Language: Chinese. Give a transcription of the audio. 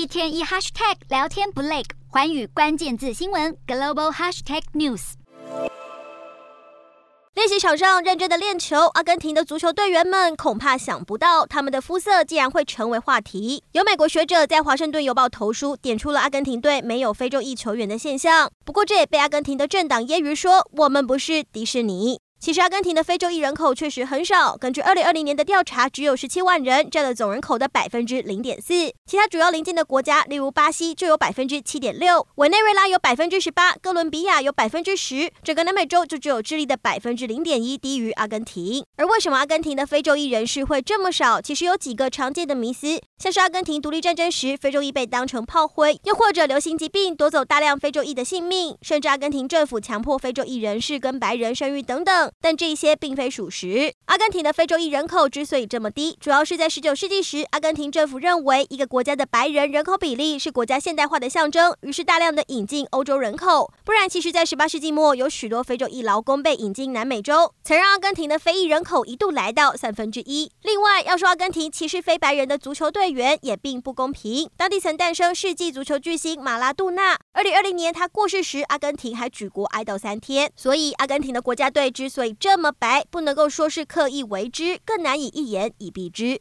一天一 hashtag 聊天不累，寰宇关键字新闻 global hashtag news。练习场上认真的练球，阿根廷的足球队员们恐怕想不到，他们的肤色竟然会成为话题。有美国学者在《华盛顿邮报》投书，点出了阿根廷队没有非洲裔球员的现象。不过，这也被阿根廷的政党揶揄说：“我们不是迪士尼。”其实，阿根廷的非洲裔人口确实很少。根据二零二零年的调查，只有十七万人，占了总人口的百分之零点四。其他主要邻近的国家，例如巴西就有百分之七点六，委内瑞拉有百分之十八，哥伦比亚有百分之十，整个南美洲就只有智利的百分之零点一低于阿根廷。而为什么阿根廷的非洲裔人士会这么少？其实有几个常见的迷思，像是阿根廷独立战争时，非洲裔被当成炮灰，又或者流行疾病夺走大量非洲裔的性命，甚至阿根廷政府强迫非洲裔人士跟白人生育等等。但这些并非属实。阿根廷的非洲裔人口之所以这么低，主要是在十九世纪时，阿根廷政府认为一个国家的白人人口比例是国家现代化的象征，于是大量的引进欧洲人口。不然，其实，在十八世纪末，有许多非洲裔劳工被引进南美洲，曾让阿根廷的非裔人口一度来到三分之一。另外，要说阿根廷歧视非白人的足球队员，也并不公平。当地曾诞生世纪足球巨星马拉杜纳，二零二零年他过世时，阿根廷还举国哀悼三天。所以，阿根廷的国家队之所以这么白，不能够说是刻意为之，更难以一言以蔽之。